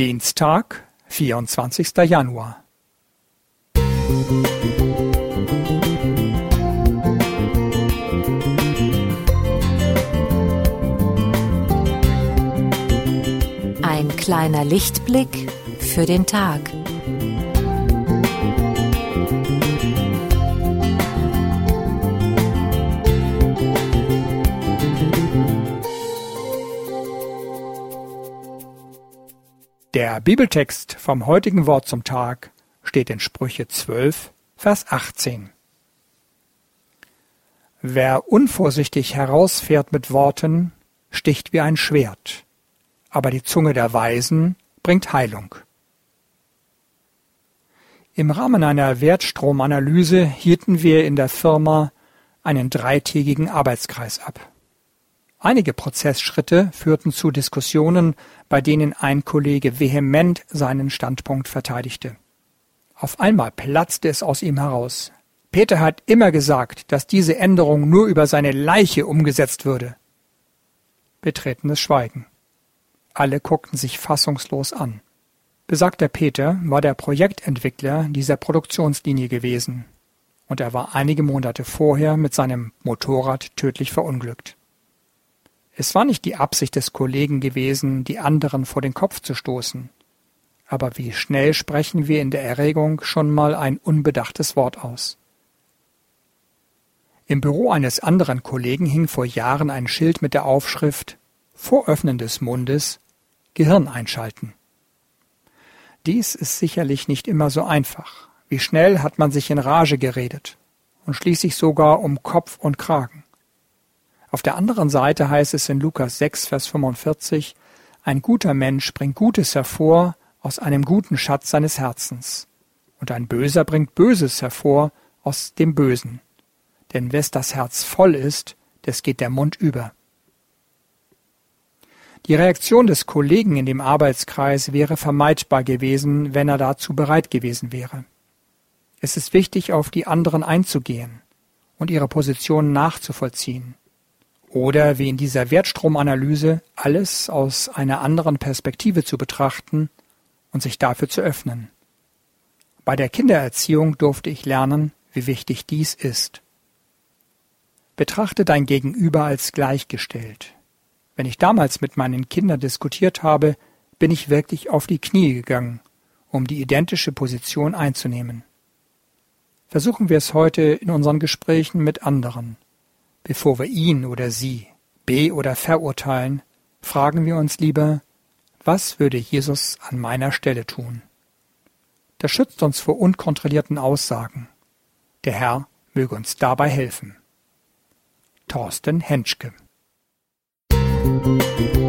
Dienstag, vierundzwanzigster Januar. Ein kleiner Lichtblick für den Tag. Der Bibeltext vom heutigen Wort zum Tag steht in Sprüche 12, Vers 18. Wer unvorsichtig herausfährt mit Worten, sticht wie ein Schwert, aber die Zunge der Weisen bringt Heilung. Im Rahmen einer Wertstromanalyse hielten wir in der Firma einen dreitägigen Arbeitskreis ab. Einige Prozessschritte führten zu Diskussionen, bei denen ein Kollege vehement seinen Standpunkt verteidigte. Auf einmal platzte es aus ihm heraus. Peter hat immer gesagt, dass diese Änderung nur über seine Leiche umgesetzt würde. Betretenes Schweigen. Alle guckten sich fassungslos an. Besagter Peter war der Projektentwickler dieser Produktionslinie gewesen, und er war einige Monate vorher mit seinem Motorrad tödlich verunglückt. Es war nicht die Absicht des Kollegen gewesen, die anderen vor den Kopf zu stoßen. Aber wie schnell sprechen wir in der Erregung schon mal ein unbedachtes Wort aus. Im Büro eines anderen Kollegen hing vor Jahren ein Schild mit der Aufschrift Vor Öffnen des Mundes Gehirn einschalten. Dies ist sicherlich nicht immer so einfach. Wie schnell hat man sich in Rage geredet und schließlich sogar um Kopf und Kragen. Auf der anderen Seite heißt es in Lukas 6, Vers 45, ein guter Mensch bringt Gutes hervor aus einem guten Schatz seines Herzens, und ein Böser bringt Böses hervor aus dem Bösen. Denn wes das Herz voll ist, des geht der Mund über. Die Reaktion des Kollegen in dem Arbeitskreis wäre vermeidbar gewesen, wenn er dazu bereit gewesen wäre. Es ist wichtig, auf die anderen einzugehen und ihre Position nachzuvollziehen. Oder wie in dieser Wertstromanalyse alles aus einer anderen Perspektive zu betrachten und sich dafür zu öffnen. Bei der Kindererziehung durfte ich lernen, wie wichtig dies ist. Betrachte dein Gegenüber als gleichgestellt. Wenn ich damals mit meinen Kindern diskutiert habe, bin ich wirklich auf die Knie gegangen, um die identische Position einzunehmen. Versuchen wir es heute in unseren Gesprächen mit anderen. Bevor wir ihn oder sie be- oder verurteilen, fragen wir uns lieber, was würde Jesus an meiner Stelle tun? Das schützt uns vor unkontrollierten Aussagen. Der Herr möge uns dabei helfen. Thorsten Henschke Musik